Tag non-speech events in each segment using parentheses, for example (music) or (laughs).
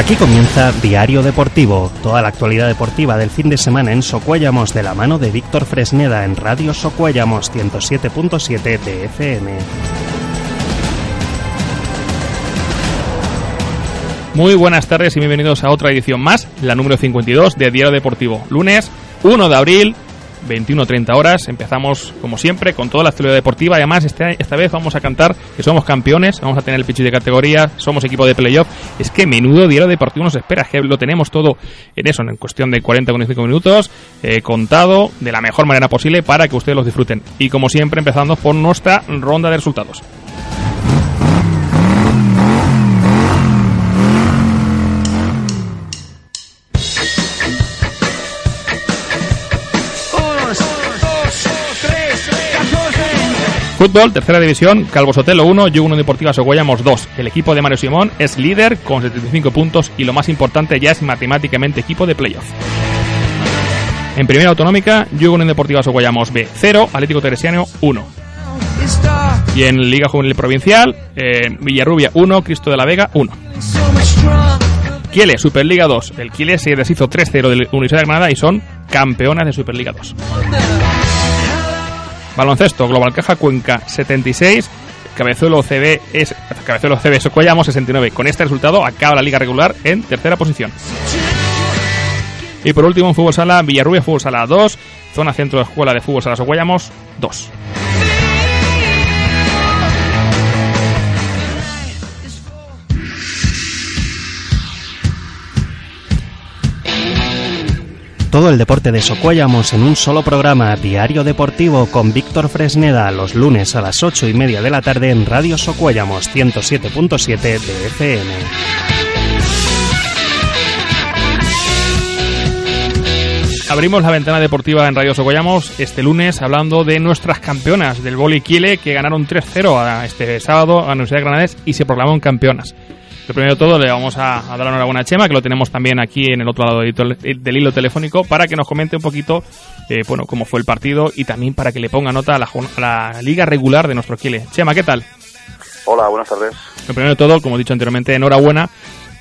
Aquí comienza Diario Deportivo, toda la actualidad deportiva del fin de semana en Socuéllamos de la mano de Víctor Fresneda en Radio Socuéllamos 107.7 de FM. Muy buenas tardes y bienvenidos a otra edición más, la número 52 de Diario Deportivo. Lunes 1 de abril, 21-30 horas. Empezamos, como siempre, con toda la actualidad deportiva. Además, este, esta vez vamos a cantar que somos campeones, vamos a tener el pitch de categoría, somos equipo de playoff. Es que menudo diario deportivo nos espera, que lo tenemos todo en eso, en cuestión de 40-45 minutos, eh, contado de la mejor manera posible para que ustedes los disfruten. Y como siempre, empezando por nuestra ronda de resultados. Fútbol, tercera división, Calvo Sotelo 1, Yugo Deportiva Soguayamos 2. El equipo de Mario Simón es líder con 75 puntos y lo más importante ya es matemáticamente equipo de playoff. En primera autonómica, Yugo Deportiva Soguayamos B 0, Atlético Teresiano 1. Y en Liga Juvenil Provincial, eh, Villarrubia 1, Cristo de la Vega 1. Kiele, Superliga 2. El Kiele se deshizo 3-0 de la Universidad de Granada y son campeonas de Superliga 2. Baloncesto, Global Caja Cuenca 76, Cabezuelo CB es Cabezuelo CB Socollamos 69. Con este resultado acaba la liga regular en tercera posición. Y por último en Fútbol Sala, Villarrubia Fútbol Sala 2, Zona Centro de Escuela de Fútbol Sala Socollamos 2. Todo el deporte de Socuéllamos en un solo programa, Diario Deportivo, con Víctor Fresneda, los lunes a las 8 y media de la tarde en Radio Socuéllamos 107.7 de FM. Abrimos la ventana deportiva en Radio Socollamos este lunes hablando de nuestras campeonas del Boli Kiele que ganaron 3-0 este sábado a la Universidad de y se proclamaron campeonas. Lo primero de todo le vamos a, dar enhorabuena a Chema, que lo tenemos también aquí en el otro lado del, hilo telefónico, para que nos comente un poquito eh, bueno, cómo fue el partido y también para que le ponga nota a la, liga regular de nuestro Kiele. Chema, ¿qué tal? Hola, buenas tardes. Lo primero de todo, como he dicho anteriormente, enhorabuena,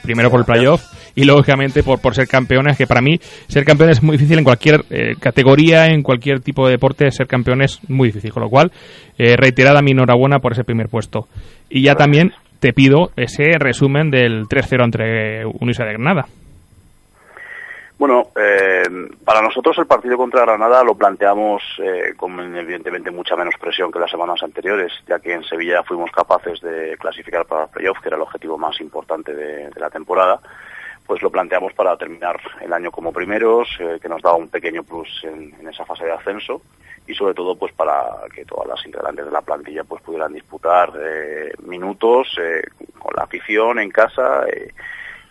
primero por el playoff y lógicamente por, por ser campeones, que para mí ser campeón es muy difícil en cualquier eh, categoría, en cualquier tipo de deporte, ser campeón es muy difícil, con lo cual eh, reiterada mi enhorabuena por ese primer puesto. Y ya también te pido ese resumen del 3-0 entre Unisa de Granada. Bueno, eh, para nosotros el partido contra Granada lo planteamos eh, con evidentemente mucha menos presión que las semanas anteriores, ya que en Sevilla fuimos capaces de clasificar para el playoff, que era el objetivo más importante de, la temporada, pues lo planteamos para terminar el año como primeros, eh, que nos daba un pequeño plus en, en, esa fase de ascenso y sobre todo pues para que todas las integrantes de la plantilla pues pudieran disputar eh, minutos eh, con la afición en casa eh,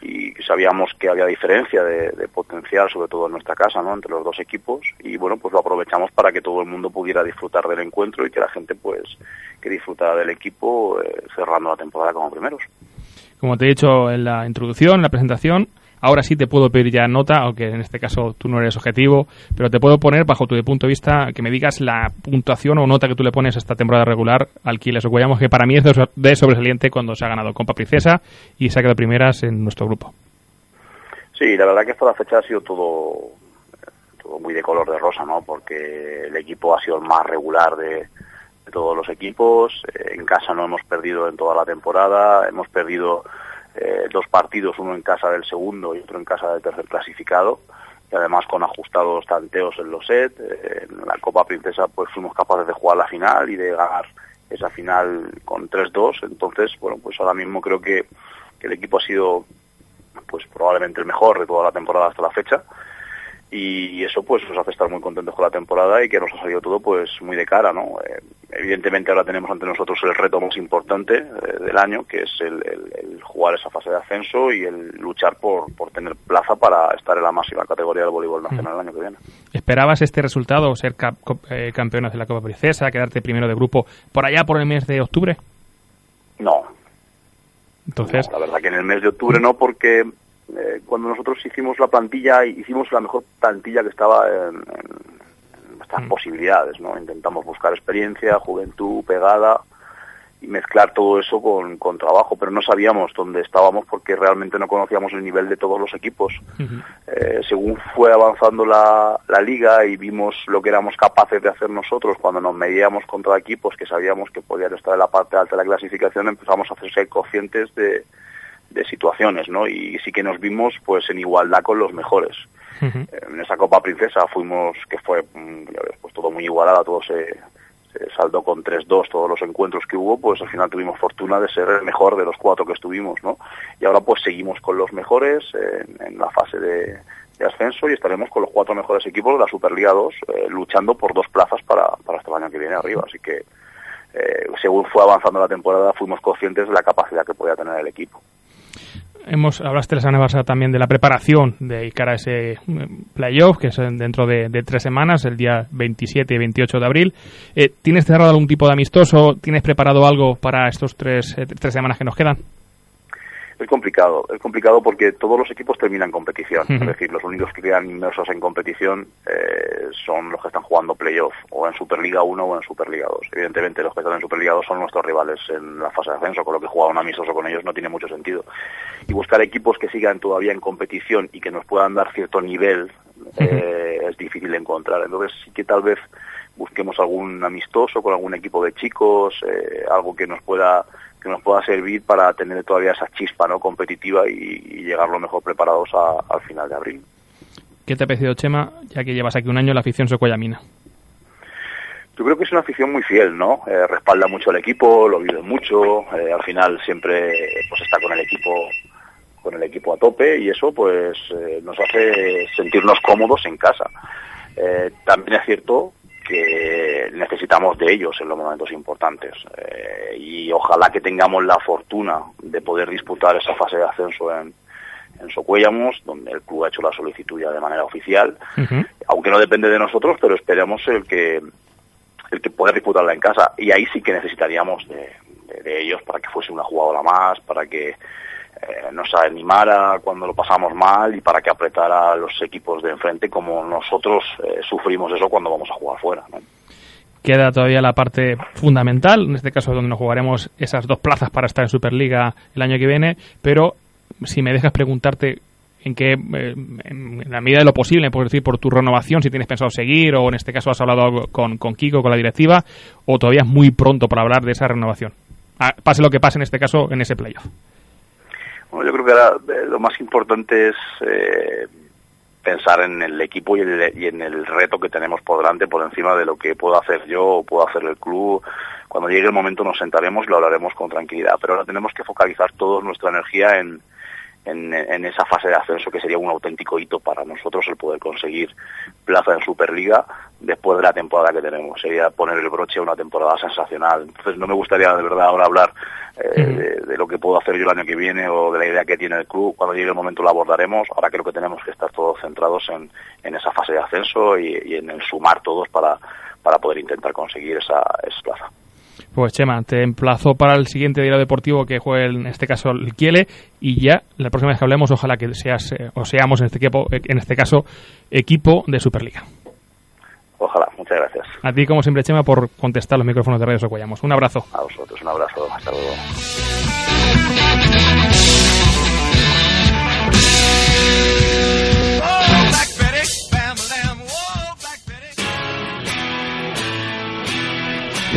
y sabíamos que había diferencia de, potencial sobre todo en nuestra casa no entre los dos equipos y bueno pues lo aprovechamos para que todo el mundo pudiera disfrutar del encuentro y que la gente pues que disfrutara del equipo cerrando la temporada como primeros. Como te he dicho en la introducción en la presentación Ahora sí te puedo pedir ya nota, aunque en este caso tú no eres objetivo, pero te puedo poner, bajo tu punto de vista, que me digas la puntuación o nota que tú le pones a esta temporada regular al Quiles Guayamos, que para mí es de sobresaliente cuando se ha ganado Copa Princesa y se ha quedado primeras en nuestro grupo. Sí, la verdad que esta fecha ha sido todo, muy de color de rosa, ¿no? Porque el equipo ha sido el más regular de, todos los equipos. En casa no hemos perdido en toda la temporada, hemos perdido eh, dos partidos, uno en casa del segundo y otro en casa del tercer clasificado, y además con ajustados tanteos en los set. Eh, en la Copa Princesa pues fuimos capaces de jugar la final y de ganar esa final con 3-2, entonces, bueno, pues ahora mismo creo que, el equipo ha sido pues probablemente el mejor de toda la temporada hasta la fecha. Y eso pues nos hace estar muy contentos con la temporada y que nos ha salido todo pues muy de cara, ¿no? Eh, evidentemente ahora tenemos ante nosotros el reto más importante eh, del año, que es el, jugar esa fase de ascenso y el luchar por, por tener plaza para estar en la máxima categoría del voleibol nacional el año que viene. ¿Esperabas este resultado, ser cap, eh, campeones de la Copa Princesa, quedarte primero de grupo por allá por el mes de octubre? No. Entonces... la verdad que en el mes de octubre no, porque eh, cuando nosotros hicimos la plantilla, hicimos la mejor plantilla que estaba en, en nuestras mm. posibilidades, ¿no? Intentamos buscar experiencia, juventud, pegada y mezclar todo eso con, con, trabajo, pero no sabíamos dónde estábamos porque realmente no conocíamos el nivel de todos los equipos. eh, según fue avanzando la, la, liga y vimos lo que éramos capaces de hacer nosotros cuando nos medíamos contra equipos que sabíamos que podían estar en la parte alta de la clasificación, empezamos a hacerse conscientes de, de situaciones, ¿no? Y sí que nos vimos pues en igualdad con los mejores. En esa Copa Princesa fuimos, que fue mm, pues todo muy igualada, todo se, se saldó con 3-2 todos los encuentros que hubo, pues al final tuvimos fortuna de ser el mejor de los cuatro que estuvimos, ¿no? Y ahora pues seguimos con los mejores en, la fase de, ascenso y estaremos con los cuatro mejores equipos de la Superliga 2 eh, luchando por dos plazas para, para este año que viene arriba, así que eh, según fue avanzando la temporada fuimos conscientes de la capacidad que podía tener el equipo hemos hablaste la semana pasada también de la preparación de cara a ese eh, playoff, que es dentro de, tres semanas, el día 27 y 28 de abril. Eh, ¿Tienes cerrado algún tipo de amistoso? ¿Tienes preparado algo para estos tres, eh, tres semanas que nos quedan? Es complicado, es complicado porque todos los equipos terminan competición, es decir, los únicos que quedan inmersos en competición eh, son los que están jugando playoff, o en Superliga 1 o en Superliga 2. Evidentemente los que están en Superliga 2 son nuestros rivales en la fase de ascenso, con lo que jugar un amistoso con ellos no tiene mucho sentido. Y buscar equipos que sigan todavía en competición y que nos puedan dar cierto nivel eh, es difícil de encontrar. Entonces sí que tal vez busquemos algún amistoso con algún equipo de chicos, eh, algo que nos pueda que nos pueda servir para tener todavía esa chispa no competitiva y, llegar lo mejor preparados al final de abril. ¿Qué te ha parecido, Chema, ya que llevas aquí un año la afición socoyamina? Yo creo que es una afición muy fiel, ¿no? Eh, respalda mucho al equipo, lo vive mucho, eh, al final siempre pues está con el equipo con el equipo a tope y eso pues eh, nos hace sentirnos cómodos en casa. también es cierto que necesitamos de ellos en los momentos importantes. Eh, y ojalá que tengamos la fortuna de poder disputar esa fase de ascenso en, en Socuellamos, donde el club ha hecho la solicitud ya de manera oficial, aunque no depende de nosotros, pero esperemos el que el que pueda disputarla en casa. Y ahí sí que necesitaríamos de, de ellos para que fuese una jugadora más, para que eh, nos animara cuando lo pasamos mal y para que apretara a los equipos de enfrente como nosotros eh, sufrimos eso cuando vamos a jugar fuera. Queda todavía la parte fundamental, en este caso donde nos jugaremos esas dos plazas para estar en Superliga el año que viene, pero si me dejas preguntarte en qué, eh, en la medida de lo posible, por decir, por tu renovación, si tienes pensado seguir o en este caso has hablado con, con Kiko, con la directiva, o todavía es muy pronto para hablar de esa renovación. Ah, pase lo que pase en este caso en ese playoff. Bueno, yo creo que ahora eh, lo más importante es eh, pensar en el equipo y, en el reto que tenemos por delante por encima de lo que puedo hacer yo o puedo hacer el club. Cuando llegue el momento nos sentaremos y lo hablaremos con tranquilidad, pero ahora tenemos que focalizar toda nuestra energía en, en, esa fase de ascenso que sería un auténtico hito para nosotros el poder conseguir plaza en Superliga después de la temporada que tenemos. Sería poner el broche a una temporada sensacional. Entonces no me gustaría de verdad ahora hablar eh, de, lo que puedo hacer yo el año que viene o de la idea que tiene el club. Cuando llegue el momento lo abordaremos. Ahora creo que tenemos que estar todos centrados en, en esa fase de ascenso y, en el sumar todos para, para poder intentar conseguir esa, esa plaza. Pues Chema, te emplazo para el siguiente día deportivo que juegue en este caso el Kiele y ya la próxima vez que hablemos ojalá que seas eh, o seamos en este equipo en este caso equipo de Superliga. Ojalá, muchas gracias. A ti como siempre Chema por contestar los micrófonos de Radio Socuellamos. Un abrazo. A vosotros, un abrazo, hasta luego.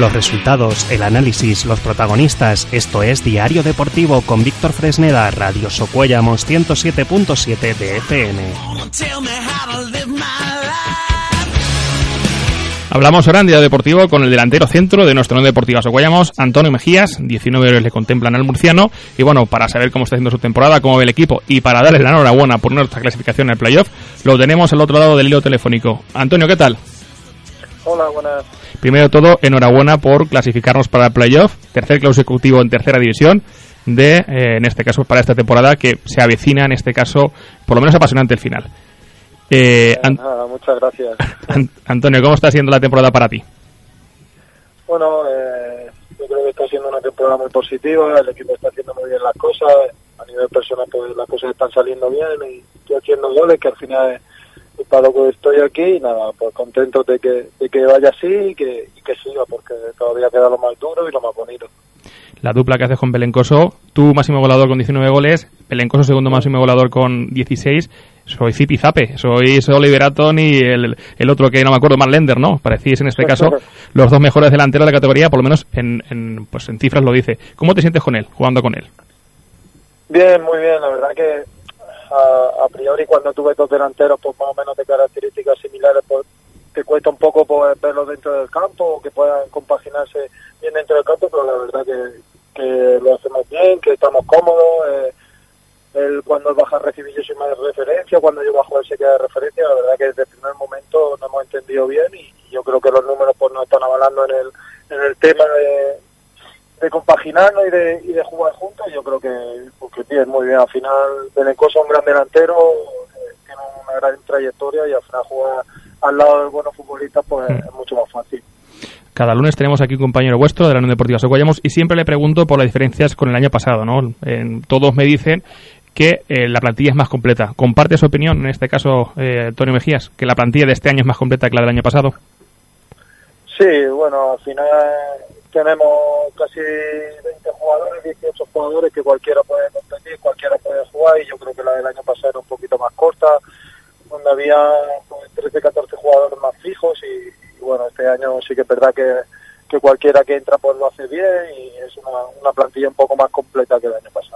Los resultados, el análisis, los protagonistas, esto es Diario Deportivo con Víctor Fresneda, Radio Socuellamos 107.7 de FM. Hablamos ahora en Día Deportivo con el delantero centro de nuestro Unión Deportiva Socuellamos, Antonio Mejías. 19 horas le contemplan al murciano. Y bueno, para saber cómo está haciendo su temporada, cómo ve el equipo y para darle la enhorabuena por nuestra clasificación en el playoff, lo tenemos al otro lado del hilo telefónico. Antonio, ¿qué tal? Hola, buenas. Primero de todo, enhorabuena por clasificarnos para el playoff, tercer consecutivo en tercera división de, eh, en este caso, para esta temporada que se avecina, en este caso, por lo menos apasionante el final. Eh, muchas gracias. (laughs) Antonio, ¿cómo está siendo la temporada para ti? Bueno, eh, yo creo que está siendo una temporada muy positiva, el equipo está haciendo muy bien las cosas, a nivel personal pues las cosas están saliendo bien y estoy haciendo goles que al final para lo que estoy aquí y nada, pues contento de que, de que vaya así y que, y que siga porque todavía queda lo más duro y lo más bonito la dupla que haces con Belencoso, tú máximo goleador con 19 goles, Belencoso segundo máximo goleador con 16, soy Zipi Zape, soy Oliver Aton y el, el, otro que no me acuerdo, más Lender, ¿no? Parecís en este caso los dos mejores delanteros de la categoría, por lo menos en, en, pues en cifras lo dice. ¿Cómo te sientes con él, jugando con él? Bien, muy bien, la verdad que a, priori cuando tuve dos delanteros pues más o menos de características similares pues te cuesta un poco pues, verlos dentro del campo o que puedan compaginarse bien dentro del campo, pero la verdad que, que lo hacemos bien, que estamos cómodos. Eh, él cuando baja a recibir yo soy más de referencia, cuando yo bajo él se queda de referencia. La verdad que desde el primer momento no hemos entendido bien y, yo creo que los números pues nos están avalando en el, en el tema de, de compaginarnos y de, y de jugar juntos. Yo creo que, porque bien, muy bien. Al final, Belencoso es un gran delantero, eh, tiene una gran trayectoria y al final jugar al lado de buenos futbolistas pues mm. es mucho más fácil. Cada lunes tenemos aquí un compañero vuestro de la Unión Deportiva Socollamos y siempre le pregunto por las diferencias con el año pasado, ¿no? todos me dicen que eh, la plantilla es más completa. ¿Comparte su opinión, en este caso, eh, Antonio Mejías, que la plantilla de este año es más completa que la del año pasado? Sí, bueno, al final tenemos casi 20 jugadores, 18 jugadores que cualquiera puede competir, cualquiera puede jugar y yo creo que la del año pasado era un poquito más corta, donde había 13, pues, 14 jugadores más fijos y, bueno, este año sí que es verdad que, que cualquiera que entra pues lo hace bien y es una plantilla un poco más completa que el año pasado.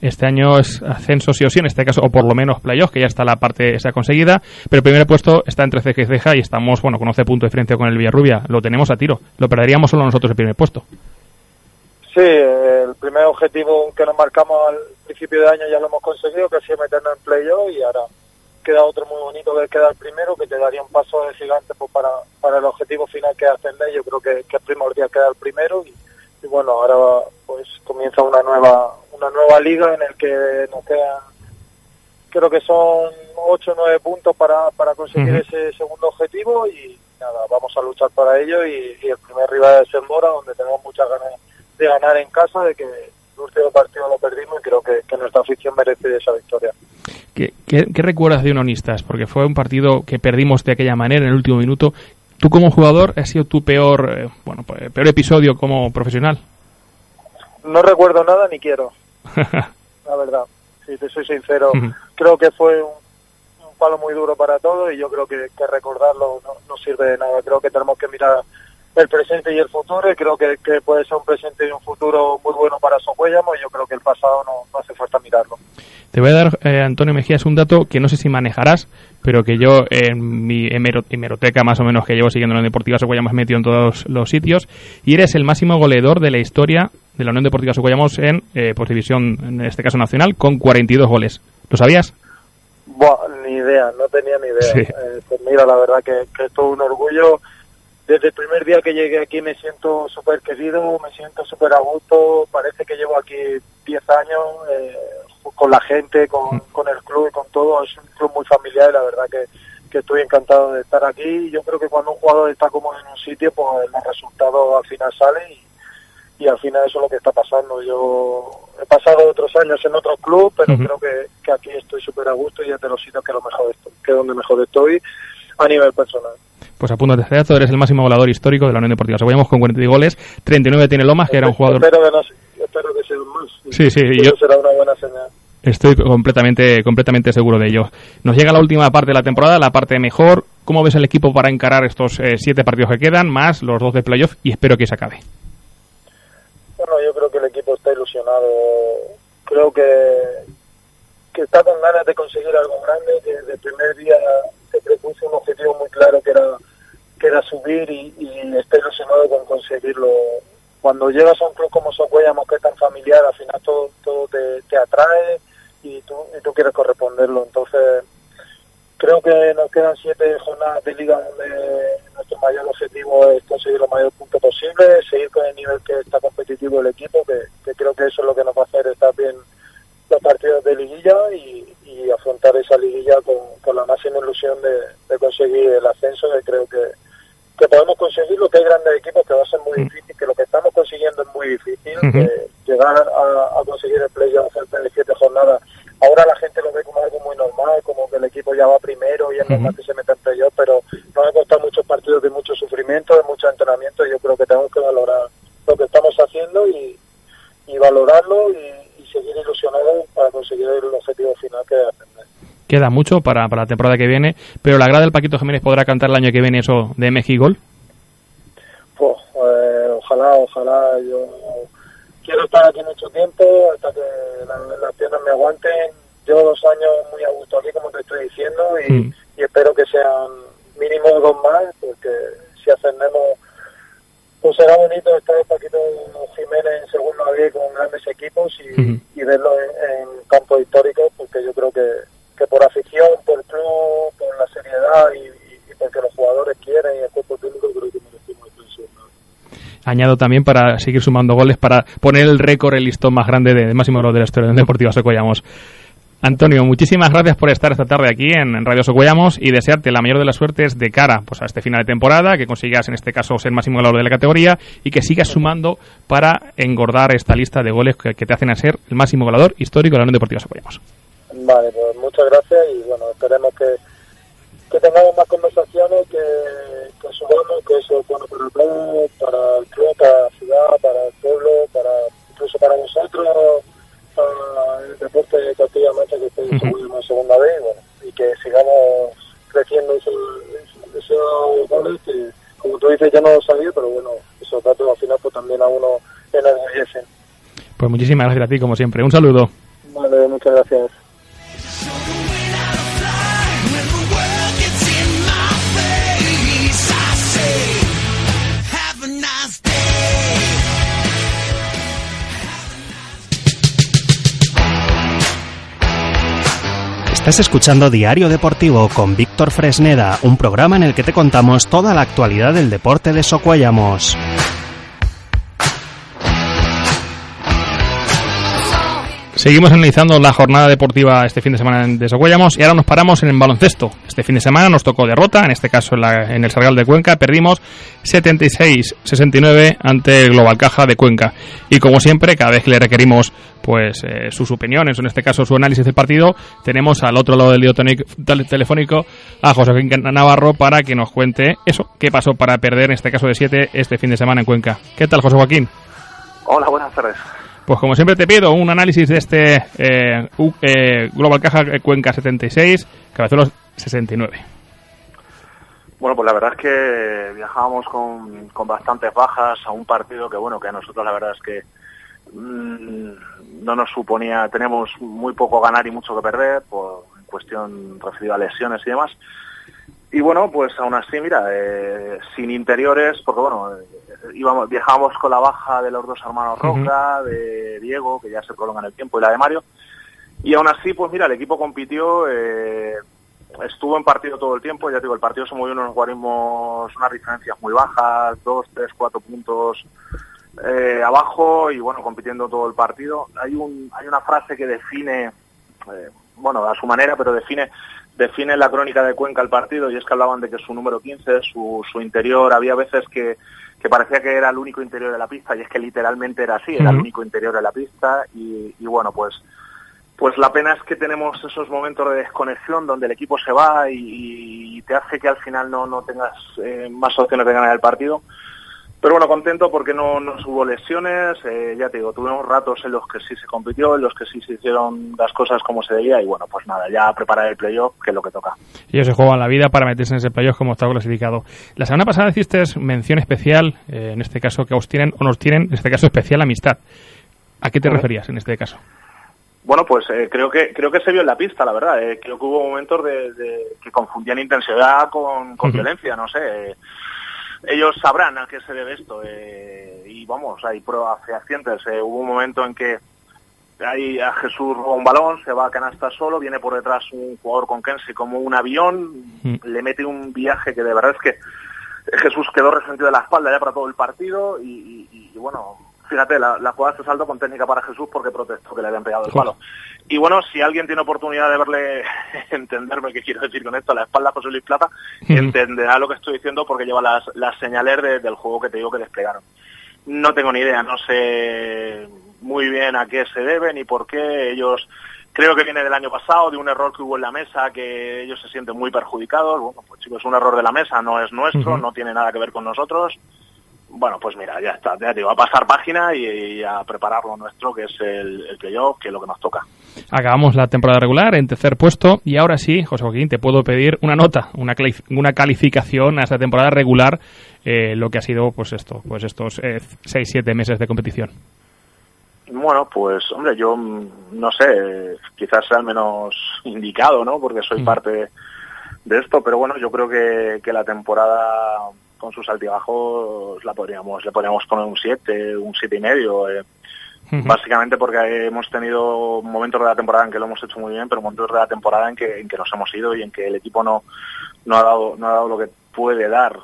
Este año es ascenso sí o sí, en este caso, o por lo menos playoff, que ya está la parte esa conseguida. Pero el primer puesto está entre ceja y ceja y estamos, bueno, con 11 puntos de diferencia con el Villarrubia. Lo tenemos a tiro. Lo perderíamos solo nosotros el primer puesto. Sí, el primer objetivo que nos marcamos al principio de año ya lo hemos conseguido, que ha sido meternos en playoff y ahora queda otro muy bonito que es quedar primero, que te daría un paso de gigante pues, para, para el objetivo final que es ascender. Yo creo que, que es primordial quedar primero y, y, bueno, ahora pues comienza una nueva una nueva liga en el que nos quedan creo que son 8 o 9 puntos para, para conseguir ese segundo objetivo y nada, vamos a luchar para ello y, el primer rival es el Mora, donde tenemos muchas ganas de ganar en casa, de que el último partido lo perdimos y creo que, que nuestra afición merece esa victoria. ¿Qué, qué, recuerdas de Unonistas? Porque fue un partido que perdimos de aquella manera en el último minuto. ¿Tú como jugador ha sido tu peor, eh, bueno, pues, peor episodio como profesional? No recuerdo nada ni quiero. (laughs) la verdad, si te soy sincero. Creo que fue un, palo muy duro para todos y yo creo que, que recordarlo no, no, sirve de nada. Creo que tenemos que mirar el presente y el futuro y creo que, que puede ser un presente y un futuro muy bueno para Socuellamo y yo creo que el pasado no, no hace falta mirarlo. Te voy a dar, eh, Antonio Mejías, un dato que no sé si manejarás, pero que yo en mi hemeroteca más o menos que llevo siguiendo la Deportiva Socuellamos metido en todos los sitios y eres el máximo goleador de la historia de la Unión Deportiva Socuellamos en eh, pues, división, en este caso nacional, con 42 goles. ¿Lo sabías? Buah, ni idea, no tenía ni idea. Eh, pues mira, la verdad que, que es todo un orgullo desde el primer día que llegué aquí me siento súper querido, me siento súper a gusto, parece que llevo aquí 10 años eh, con la gente, con, mm. con, el club y con todo, es un club muy familiar y la verdad que, que estoy encantado de estar aquí. Yo creo que cuando un jugador está como en un sitio, pues el resultado al final sale y, y al final eso es lo que está pasando. Yo he pasado otros años en otros clubes, pero creo que, que, aquí estoy súper a gusto y ya te lo siento que lo mejor estoy, que es donde mejor estoy a nivel personal pues apúntate dato, eres el máximo goleador histórico de la Unión Deportiva Seguimos con 42 goles, 39 tiene Lomas, que era un jugador... Espero que, no, espero que más. Sí, sí, yo... será una buena señal. Estoy completamente, completamente seguro de ello. Nos llega la última parte de la temporada, la parte mejor. ¿Cómo ves el equipo para encarar estos eh, siete partidos que quedan, más los dos de playoff? Y espero que se acabe. Bueno, yo creo que el equipo está ilusionado. Creo que, que está con ganas de conseguir algo grande. Desde el primer día se propuse un objetivo muy claro que era quiera subir y, y esté ilusionado con conseguirlo. Cuando llegas a un club como Socuellamos, que es tan familiar, al final todo, todo te, te atrae y tú, y tú quieres corresponderlo. Entonces, creo que nos quedan siete jornadas de liga donde nuestro mayor objetivo es conseguir el mayor punto posible, seguir con el nivel que está competitivo el equipo, que, que creo que eso es lo que nos va a hacer estar bien los partidos de liguilla y, y afrontar esa liguilla con, con la máxima ilusión de, de conseguir el ascenso, que creo que, que podemos conseguirlo, que hay grandes equipos que va a ser muy difícil, que lo que estamos consiguiendo es muy difícil, que llegar a, a conseguir el playoff cerca de siete jornadas. Ahora la gente lo ve como algo muy normal, como que el equipo ya va primero y es normal que se meta en playoff, pero nos ha costado muchos partidos de mucho sufrimiento, de mucho entrenamiento, y yo creo que tenemos que valorar lo que estamos haciendo y, y valorarlo y, y seguir ilusionados para conseguir el objetivo final que es ascender. Queda mucho para, para la temporada que viene, pero la grada del Paquito Jiménez podrá cantar el año que viene eso de Mexigol. Pues, eh, ojalá, ojalá. Yo quiero estar aquí mucho tiempo hasta que la- las piernas me aguanten. Llevo dos años muy a gusto aquí, como te estoy diciendo, y, Mm. y espero que sean mínimo dos más, porque si ascendemos, pues será bonito estar en Paquito Jiménez en segundo B con grandes equipos y verlo en, en campos históricos, porque yo creo que, que por afición, por club, por la seriedad y, porque los jugadores quieren y el cuerpo técnico, creo que merecemos. Añado también para seguir sumando goles, para poner el récord, el listón más grande de, máximo gol de la historia del Deportivo Socollamos. Antonio, muchísimas gracias por estar esta tarde aquí en, Radio Socollamos y desearte la mayor de las suertes de cara pues, a este final de temporada, que consigas en este caso ser máximo goleador de la categoría y que sigas sumando para engordar esta lista de goles que, que te hacen a ser el máximo goleador histórico de la Unión Deportiva Socollamos. Vale, pues muchas gracias y bueno, esperemos que, que tengamos más conversaciones, que, que subamos, que eso es bueno para todos, para el club, para la ciudad, para el pueblo, para incluso para nosotros, para el deporte de Castilla Mancha que esté Ujú. en segunda vez y, bueno, y que sigamos creciendo esos, esos- goles que, como tú dices, yo no lo sabía, pero bueno, esos datos al final pues también a uno enorgullecen. Pues muchísimas gracias a ti, como siempre. Un saludo. Vale, muchas gracias. Estás escuchando Diario Deportivo con Víctor Fresneda, un programa en el que te contamos toda la actualidad del deporte de Socuellamos. Seguimos analizando la jornada deportiva este fin de semana de Socuellamos y ahora nos paramos en el baloncesto. Este fin de semana nos tocó derrota, en este caso en, la- en el Sargal de Cuenca, perdimos 76-69 ante el Global Caja de Cuenca. Y como siempre, cada vez que le requerimos pues eh, sus opiniones, en este caso su análisis del partido, tenemos al otro lado del lío telefónico a José Navarro para que nos cuente eso, qué pasó para perder en este caso de 7 este fin de semana en Cuenca. ¿Qué tal, José Joaquín? Hola, buenas tardes. Pues como siempre te pido un análisis de este eh, eh, Global Caja Cuenca 76, Cabezuelos 69. Bueno, pues la verdad es que viajábamos con, con bastantes bajas a un partido que, bueno, que a nosotros la verdad es que mm, no nos suponía, tenemos muy poco ganar y mucho que perder, por cuestión referida a lesiones y demás. Y bueno, pues aún así, mira, eh, sin interiores, porque bueno, eh, íbamos, viajábamos con la baja de los dos hermanos. Roca, de Diego, que ya se prolonga en el tiempo, y la de Mario. Y aún así, pues mira, el equipo compitió, eh, estuvo en partido todo el tiempo, ya te digo, el partido se movió en unos guarismos, unas diferencias muy bajas, dos, tres, cuatro puntos eh, abajo y bueno, compitiendo todo el partido. Hay, un, hay una frase que define, eh, bueno, a su manera, pero define define la crónica de Cuenca el partido y es que hablaban de que su número 15, su, su interior, había veces que, que parecía que era el único interior de la pista y es que literalmente era así, era el único interior de la pista y, y bueno, pues pues la pena es que tenemos esos momentos de desconexión donde el equipo se va y, y te hace que al final no, no tengas eh, más opciones de ganar el partido. Pero bueno, contento porque no, no hubo lesiones, eh, ya te digo, tuvimos ratos en los que sí se compitió, en los que sí se hicieron las cosas como se debía y bueno, pues nada, ya preparar el playoff, que es lo que toca. Ellos se juegan la vida para meterse en ese playoff como está clasificado. La semana pasada hiciste mención especial, eh, en este caso que os tienen, o nos tienen, en este caso especial amistad. ¿A qué te referías en este caso? Bueno, pues eh, creo que creo que se vio en la pista, la verdad. Eh, creo que hubo momentos de, que confundían intensidad con, violencia, no sé. Ellos sabrán a qué se debe esto. y vamos, hay pruebas fehacientes. hubo un momento en que ahí a Jesús roba un balón, se va a canasta solo, viene por detrás un jugador con Kensi como un avión, le mete un viaje que de verdad es que Jesús quedó resentido de la espalda ya para todo el partido y, bueno, fíjate, la, jugada se saldo con técnica para Jesús porque protestó que le habían pegado el palo. Y bueno, si alguien tiene oportunidad de verle, (laughs) entenderme qué quiero decir con esto, la espalda a José Luis Plata, entenderá lo que estoy diciendo porque lleva las, las señales del juego que te digo que desplegaron. No tengo ni idea, no sé muy bien a qué se debe ni por qué ellos creo que viene del año pasado, de un error que hubo en la mesa, que ellos se sienten muy perjudicados. Bueno, pues chicos, es un error de la mesa, no es nuestro, no tiene nada que ver con nosotros. Bueno, pues mira, ya está, ya te digo, a pasar página y, a preparar lo nuestro, que es el, el playoff, que es lo que nos toca. Acabamos la temporada regular en tercer puesto y ahora sí, José Joaquín, te puedo pedir una nota, una, una calificación a esta temporada regular, eh, lo que ha sido pues esto, pues estos eh, seis, siete meses de competición. Bueno, pues hombre, yo mm, no sé, quizás sea el menos indicado, ¿no? Porque soy parte de esto, pero bueno, yo creo que, que la temporada con sus altibajos la podríamos, le podríamos poner un 7, un siete y medio. Eh. Básicamente porque hemos tenido momentos de la temporada en que lo hemos hecho muy bien, pero momentos de la temporada en que, en que nos hemos ido y en que el equipo no, no ha dado, no ha dado lo que puede dar.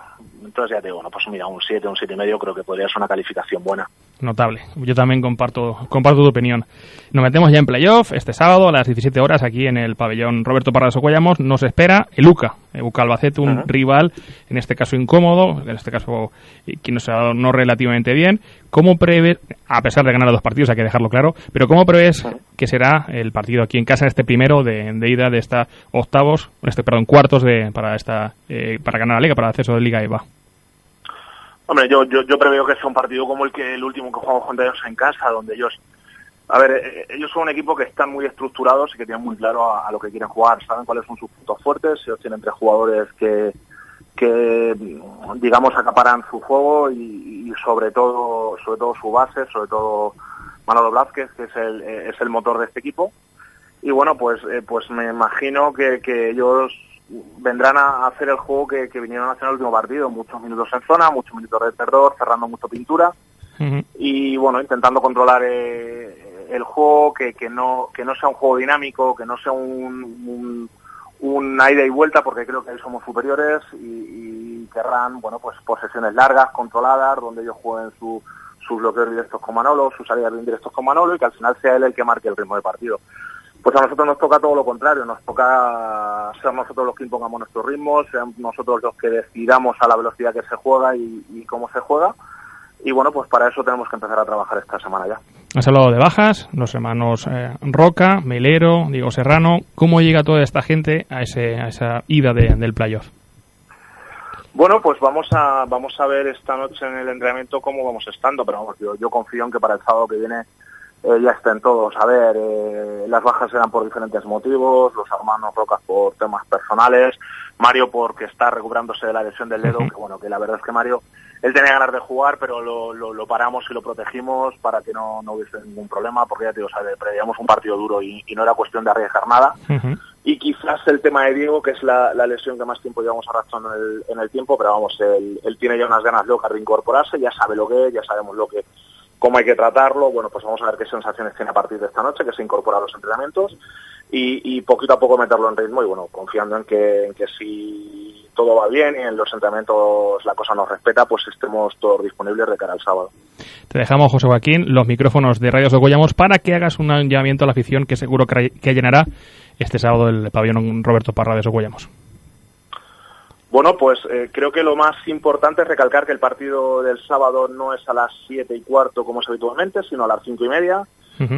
Entonces ya te digo, bueno, pues mira, un 7, un siete y medio creo que podría ser una calificación buena notable. Yo también comparto, comparto tu opinión. Nos metemos ya en playoff este sábado a las 17 horas aquí en el pabellón Roberto Parras Ocollamos. Nos espera el UCA, el UCA Albacete, un rival, en este caso incómodo, en este caso que nos ha dado no relativamente bien. ¿Cómo prevés, a pesar de ganar dos partidos, hay que dejarlo claro, pero cómo prevés que será el partido aquí en casa, este primero de, ida de esta octavos, este perdón, cuartos de, para esta eh, para ganar la liga, para el acceso de Liga EVA? Hombre, yo, yo, yo preveo que sea un partido como el que el último que jugamos contra ellos en casa, donde ellos, a ver, eh, ellos son un equipo que están muy estructurados y que tienen muy claro a, lo que quieren jugar, saben cuáles son sus puntos fuertes, ellos tienen tres jugadores que, que digamos acaparan su juego y, sobre todo, sobre todo su base, sobre todo Manolo Blázquez, que es el, eh, es el motor de este equipo. Y bueno, pues, eh, pues me imagino que, que ellos vendrán a hacer el juego que, vinieron a hacer en el último partido, muchos minutos en zona, muchos minutos de terror, cerrando mucho pintura y bueno, intentando controlar eh, el juego, que, que, no, que no sea un juego dinámico, que no sea un, un, aire y vuelta, porque creo que ahí somos superiores y, querrán, bueno, pues posesiones largas, controladas, donde ellos jueguen su, sus bloqueos directos con Manolo, sus salidas bien directos con Manolo y que al final sea él el que marque el ritmo de partido. Pues a nosotros nos toca todo lo contrario, nos toca ser nosotros los que impongamos nuestro ritmo, ser nosotros los que decidamos a la velocidad que se juega y, cómo se juega. Y bueno, pues para eso tenemos que empezar a trabajar esta semana ya. Has hablado de bajas, los hermanos eh, Roca, Melero, Diego Serrano. ¿Cómo llega toda esta gente a, ese, a esa ida del playoff? Bueno, pues vamos a vamos a ver esta noche en el entrenamiento cómo vamos estando, pero vamos, yo, yo confío en que para el sábado que viene eh, ya estén todos. A ver, eh, las bajas eran por diferentes motivos, los hermanos Rocas por temas personales, Mario porque está recuperándose de la lesión del dedo, que bueno, que la verdad es que Mario, él tenía ganas de jugar, pero lo, lo, paramos y lo protegimos para que no, no hubiese ningún problema, porque ya te digo, o un partido duro y, no era cuestión de arriesgar nada. Y quizás el tema de Diego, que es la, lesión que más tiempo llevamos arrastrando en el, en el tiempo, pero vamos, él, él tiene ya unas ganas locas de incorporarse, ya sabe lo que es, ya sabemos lo que cómo hay que tratarlo. Bueno, pues vamos a ver qué sensaciones tiene a partir de esta noche, que se incorpora a los entrenamientos y, poquito a poco meterlo en ritmo y bueno, confiando en que, si todo va bien y en los entrenamientos la cosa nos respeta, pues estemos todos disponibles de cara al sábado. Te dejamos, José Joaquín, los micrófonos de Radios de para que hagas un llamamiento a la afición que seguro que, llenará este sábado el pabellón Roberto Parra de Socuellamos. Bueno, pues eh, creo que lo más importante es recalcar que el partido del sábado no es a las siete y cuarto como es habitualmente, sino a las cinco y media,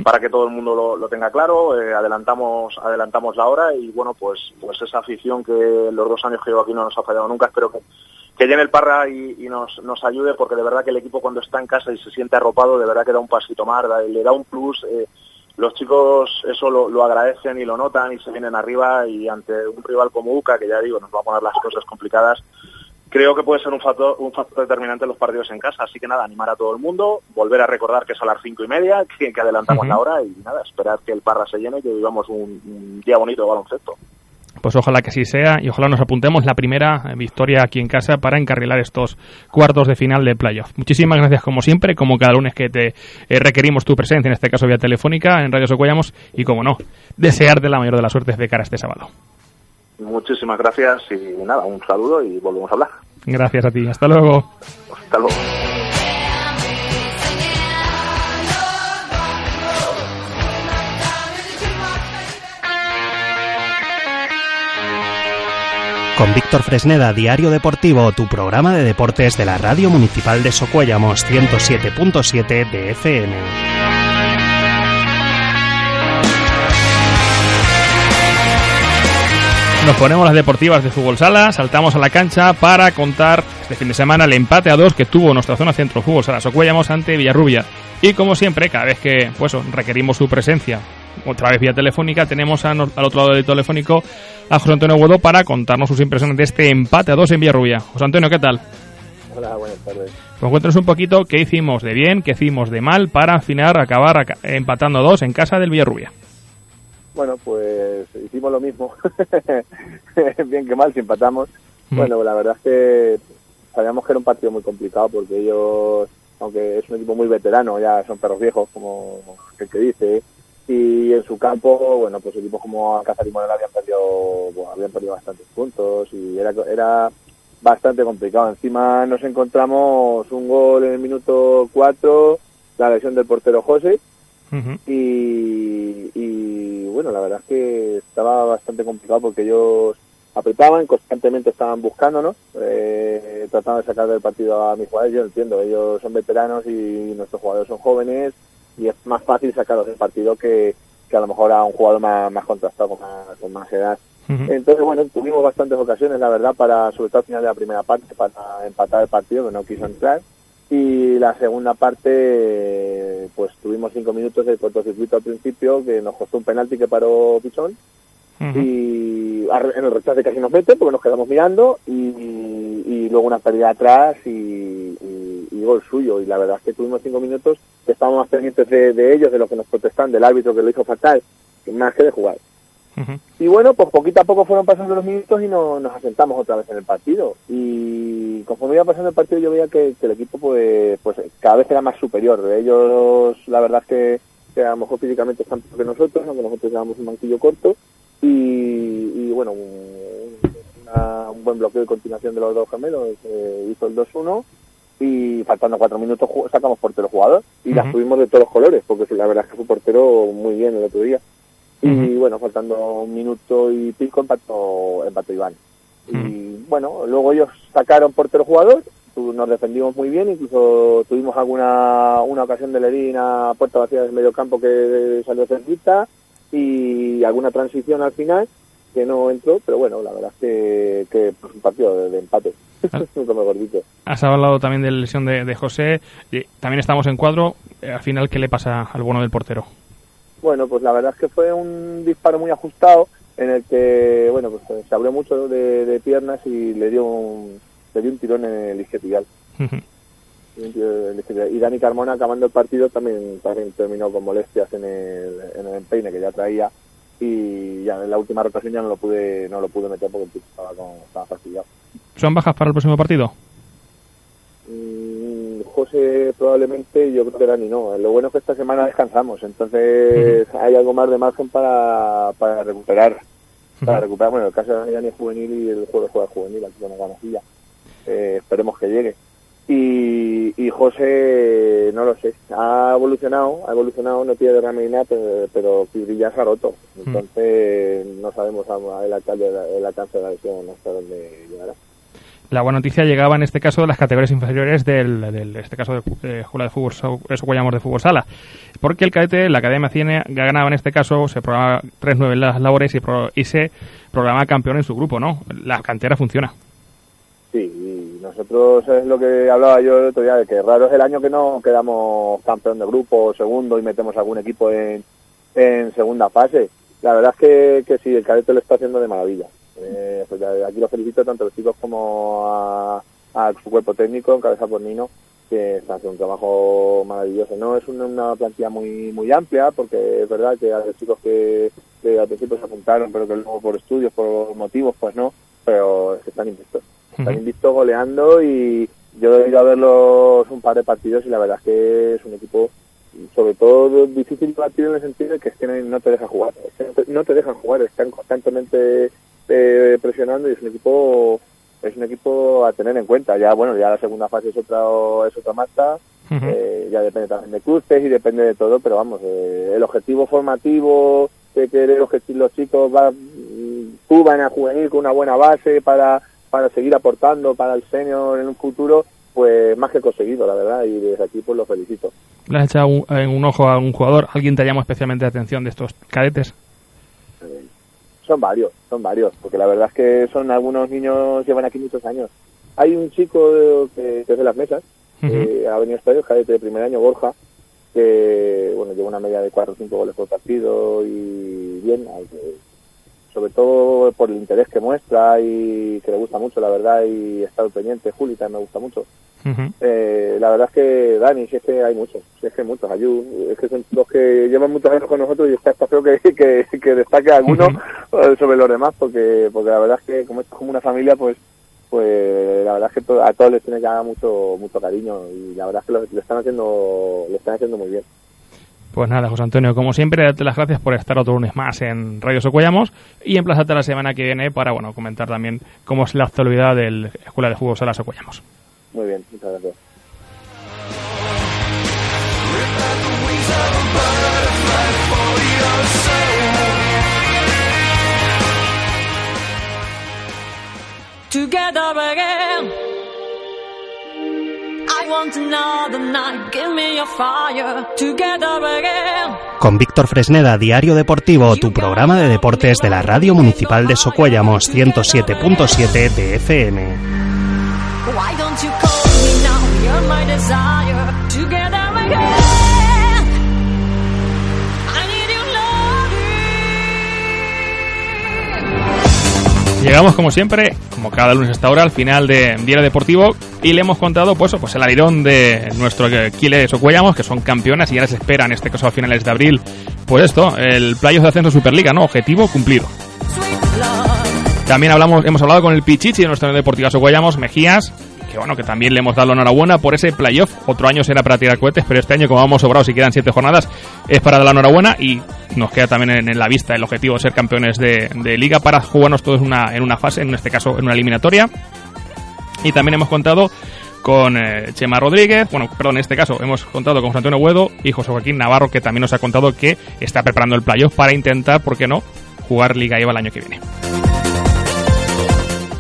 para que todo el mundo lo, tenga claro. Eh, adelantamos, adelantamos la hora y bueno, pues, pues esa afición que los dos años que llevo aquí no nos ha fallado nunca, espero que, que llene el parra y, nos, nos ayude, porque de verdad que el equipo cuando está en casa y se siente arropado, de verdad que da un pasito más, le da un plus. Eh, los chicos eso lo, agradecen y lo notan y se vienen arriba y ante un rival como UCA, que ya digo, nos va a poner las cosas complicadas, creo que puede ser un factor, un factor determinante en los partidos en casa. Así que nada, animar a todo el mundo, volver a recordar que es a las cinco y media, que, que adelantamos la hora y nada, esperar que el Parra se llene y que vivamos un, un día bonito de baloncesto. Pues ojalá que así sea y ojalá nos apuntemos la primera victoria aquí en casa para encarrilar estos cuartos de final de playoff. Muchísimas gracias como siempre, como cada lunes que te eh, requerimos tu presencia, en este caso vía telefónica, en Radio Socollamos y como no, desearte la mayor de las suertes de cara a este sábado. Muchísimas gracias y nada, un saludo y volvemos a hablar. Gracias a ti, hasta luego. Hasta luego. Con Víctor Fresneda, Diario Deportivo, tu programa de deportes de la Radio Municipal de Socuellamos 107.7 de FM. Nos ponemos las deportivas de fútbol sala, saltamos a la cancha para contar este fin de semana el empate a dos que tuvo nuestra zona centro fútbol sala Socuellamos ante Villarrubia. Y como siempre, cada vez que pues, requerimos su presencia, otra vez vía telefónica, tenemos a, al otro lado del telefónico a José Antonio Guedo para contarnos sus impresiones de este empate a dos en Villarrubia. José Antonio, ¿qué tal? Hola, buenas tardes. Pues cuéntanos un poquito qué hicimos de bien, qué hicimos de mal para al final acabar aca- empatando a dos en casa del Villarrubia. Bueno, pues hicimos lo mismo. (laughs) Bien que mal, si empatamos. Mm. Bueno, la verdad es que sabíamos que era un partido muy complicado porque ellos, aunque es un equipo muy veterano, ya son perros viejos, como el que dice, y en su campo, bueno, pues equipos como Alcázar y Morel habían perdido, bueno, habían perdido bastantes puntos y era, era bastante complicado. Encima nos encontramos un gol en el minuto 4, la lesión del portero José, y, bueno, la verdad es que estaba bastante complicado porque ellos apretaban, constantemente estaban buscándonos, eh, tratando de sacar del partido a mis jugadores, yo entiendo, ellos son veteranos y nuestros jugadores son jóvenes y es más fácil sacarlos del partido que, que a lo mejor a un jugador más, más contrastado, con más, con más edad. Entonces, bueno, tuvimos bastantes ocasiones, la verdad, para, sobre todo al final de la primera parte, para empatar el partido, que no quiso entrar. Y la segunda parte, pues tuvimos cinco minutos de cortocircuito al principio, que nos costó un penalti que paró Pichón. Y en el rechace casi nos mete, porque nos quedamos mirando. Y, y luego una pérdida atrás y, y, gol suyo. Y la verdad es que tuvimos cinco minutos que estábamos más pendientes de, de ellos, de lo que nos protestan, del árbitro que lo hizo fatal, más que de jugar. Y bueno, pues poquito a poco fueron pasando los minutos y no- nos asentamos otra vez en el partido. Y conforme iba pasando el partido yo veía que, que el equipo pues, pues cada vez era más superior. Ellos, la verdad es que, que a lo mejor físicamente están peor que nosotros, aunque nosotros llevamos un manquillo corto. Y, y bueno, un, una- un buen bloqueo de continuación de los dos gemelos eh, hizo el 2-1 y faltando cuatro minutos sacamos portero jugador y las Ujú. tuvimos de todos los colores porque la verdad es que fue portero muy bien el otro día. Y bueno faltando un minuto y pico empató empató Iván. Y bueno luego ellos sacaron portero jugador nos defendimos muy bien incluso tuvimos alguna una ocasión de Lerín a puerta vacía del medio campo que salió cerquita y alguna transición al final que no entró pero bueno la verdad es que, que pues un partido de, de empate (laughs) mejor dicho Has hablado también de la lesión de, de José. y también estamos en cuadro. Eh, al final, ¿qué le pasa al bueno del portero? Bueno, pues la verdad es que fue un disparo muy ajustado en el que, bueno, pues se abrió mucho de, de piernas y le dio un, le dio un tirón en el isquiotibial. (laughs) Y Dani Carmona, acabando el partido, también, también terminó con molestias en el, en el empeine que ya traía y ya en la última rotación ya no lo pude no lo pude meter porque estaba, con, estaba fastidiado. ¿Son bajas para el próximo partido? Mm, José probablemente, yo creo que Dani no. Lo bueno es que esta semana descansamos, entonces hay algo más de margen para, para recuperar. Para recuperar, bueno, el caso de Dani, es juvenil y el juego juega juvenil aquí con la ganajilla. Eh, esperemos que llegue. Y, y José, no lo sé, ha evolucionado, ha evolucionado, no ni nada, pero, pero Fibri ya se ha roto. Entonces no sabemos el alcance, el alcance de la lesión hasta dónde llegará. La buena noticia llegaba en este caso de las categorías inferiores del, del este caso de eh, Escuela de Fútbol, so- eso que llamamos de fútbol sala. Porque el cadete, la Academia Ciene, ganaba en este caso, se programa 3-9 en las labores y, pro- y se programa campeón en su grupo, ¿no? La cantera funciona. Sí, y nosotros es lo que hablaba yo el otro día, de que raro es el año que no quedamos campeón de grupo o segundo y metemos algún equipo en, en segunda fase. La verdad es que, que sí, el cadete lo está haciendo de maravilla. Eh, pues aquí los felicito tanto a los chicos como a, a su cuerpo técnico, en cabeza por Nino, que está haciendo un trabajo maravilloso. No es una, plantilla muy muy amplia, porque es verdad que hay chicos que, al principio se apuntaron, pero que luego por estudios, por motivos, pues no, pero es que están invictos. Están invictos goleando y yo he ido a verlos un par de partidos y la verdad es que es un equipo sobre todo difícil partido en el sentido de que es que no te dejan jugar. No te dejan jugar, están constantemente eh, presionando y es un equipo es un equipo a tener en cuenta. Ya bueno, ya la segunda fase es otra es otra marca, eh, ya depende también de cruces y depende de todo, pero vamos, eh, el objetivo formativo que quieren los, los chicos va, suban a juvenil con una buena base para para seguir aportando para el senior en un futuro, pues más que conseguido, la verdad, y desde aquí pues lo felicito. ¿Le has echado un, en un ojo a un jugador? ¿Alguien te llamó especialmente la atención de estos cadetes? son varios, son varios, porque la verdad es que son algunos niños, llevan aquí muchos años. Hay un chico que, es de las mesas, que ha venido a estadio, cadete de primer año, Borja, que bueno lleva una media de 4 o 5 goles por partido y bien, sobre todo por el interés que muestra y que le gusta mucho, la verdad, y estado pendiente. Juli también me gusta mucho. eh, la verdad es que Dani, si es que hay muchos, si es que hay muchos, Ayú, es que son los que llevan muchos años con nosotros y está, feo que, que, que destaque alguno (laughs) sobre los demás, porque porque la verdad es que como esto es como una familia, pues pues la verdad es que a todos les tiene que dar mucho mucho cariño y la verdad es que lo, lo están haciendo lo están haciendo muy bien. Pues nada, José Antonio, como siempre, darte las gracias por estar otro lunes más en Radio Socuellamos y emplazarte la semana que viene para bueno comentar también cómo es la actualidad de la Escuela de Fútbol Sala Socuellamos. Muy bien, muchas gracias. Con Víctor Fresneda, Diario Deportivo, tu programa de deportes de la Radio Municipal de Socuellamos 107.7 de FM. Llegamos como siempre, como cada lunes a esta hora, al final de Diario Deportivo y le hemos contado pues, pues el alirón de nuestro Quiles Ocuellamos, que son campeonas y ya les espera, en este caso a finales de abril, pues esto, el playoff de ascenso Superliga, ¿no? Objetivo cumplido. También hablamos, hemos hablado con el Pichichi de nuestro Deportivo Ocuellamos, Mejías, que bueno, que también le hemos dado la enhorabuena por ese playoff. Otro año será para tirar cohetes, pero este año, como vamos sobrados y quedan siete jornadas, es para dar la enhorabuena y nos queda también en, la vista el objetivo de ser campeones de, liga para jugarnos todos una, en una fase, en este caso en una eliminatoria. Y también hemos contado con eh, Chema Rodríguez, bueno, perdón, en este caso hemos contado con José Antonio Huedo y José Joaquín Navarro, que también nos ha contado que está preparando el playoff para intentar, ¿por qué no?, jugar Liga IVA el año que viene.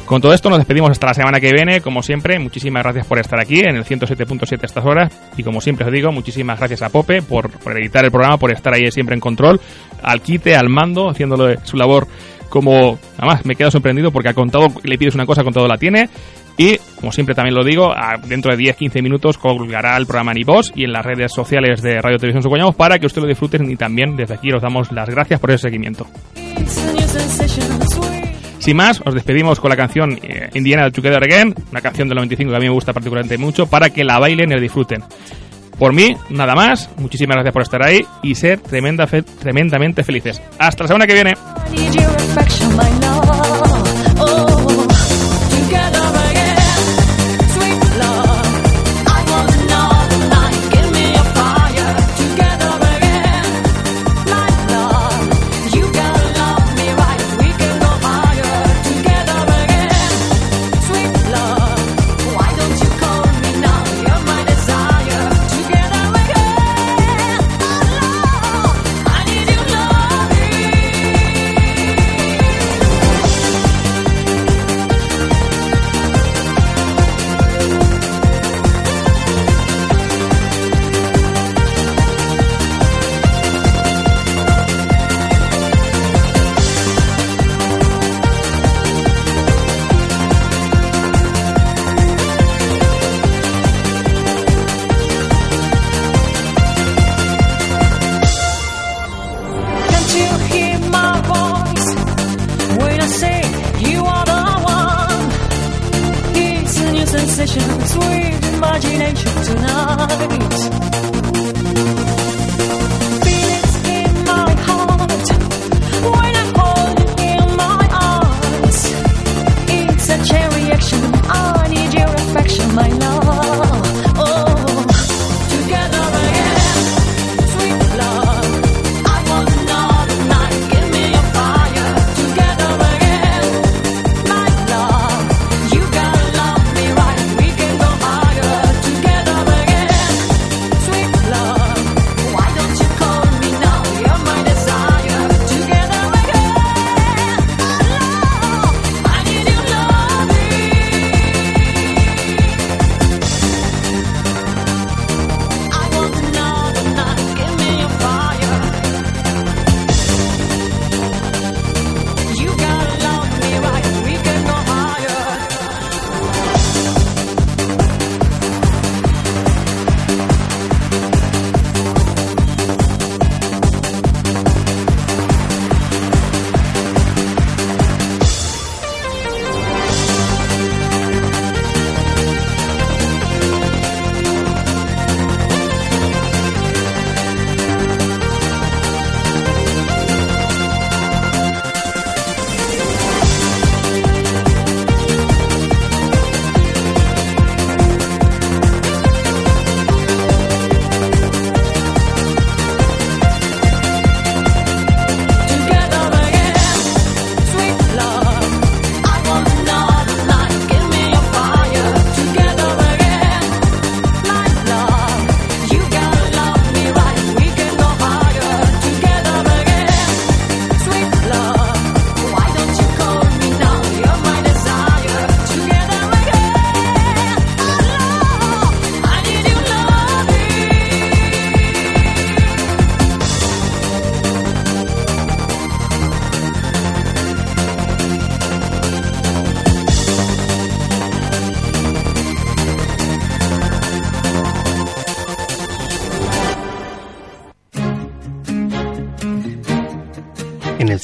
Con todo esto nos despedimos hasta la semana que viene. Como siempre, muchísimas gracias por estar aquí en el 107.7 estas horas. Y como siempre os digo, muchísimas gracias a Pope por, editar el programa, por estar ahí siempre en control, al quite, al mando, haciéndolo su labor como... Además, me quedo sorprendido porque ha contado, le pides una cosa, con todo la tiene. Y, como siempre también lo digo, dentro de 10-15 minutos colgará el programa Nibos y en las redes sociales de Radio Televisión Socoñamos para que usted lo disfruten y también desde aquí os damos las gracias por ese seguimiento. Sin más, os despedimos con la canción eh, Indiana Together Again, una canción del 95 que a mí me gusta particularmente mucho, para que la bailen y la disfruten. Por mí, nada más. Muchísimas gracias por estar ahí y ser tremenda tremendamente felices. Hasta la semana que viene.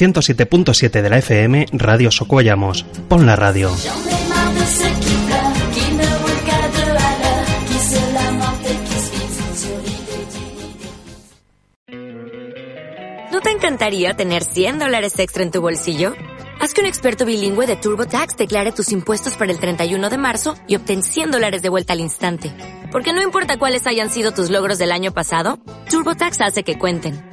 107.7 de la FM, Radio Socuellamos. Pon la radio. ¿No te encantaría tener 100 dólares extra en tu bolsillo? Haz que un experto bilingüe de TurboTax declare tus impuestos para el 31 de marzo y obtén 100 dólares de vuelta al instante. Porque no importa cuáles hayan sido tus logros del año pasado, TurboTax hace que cuenten.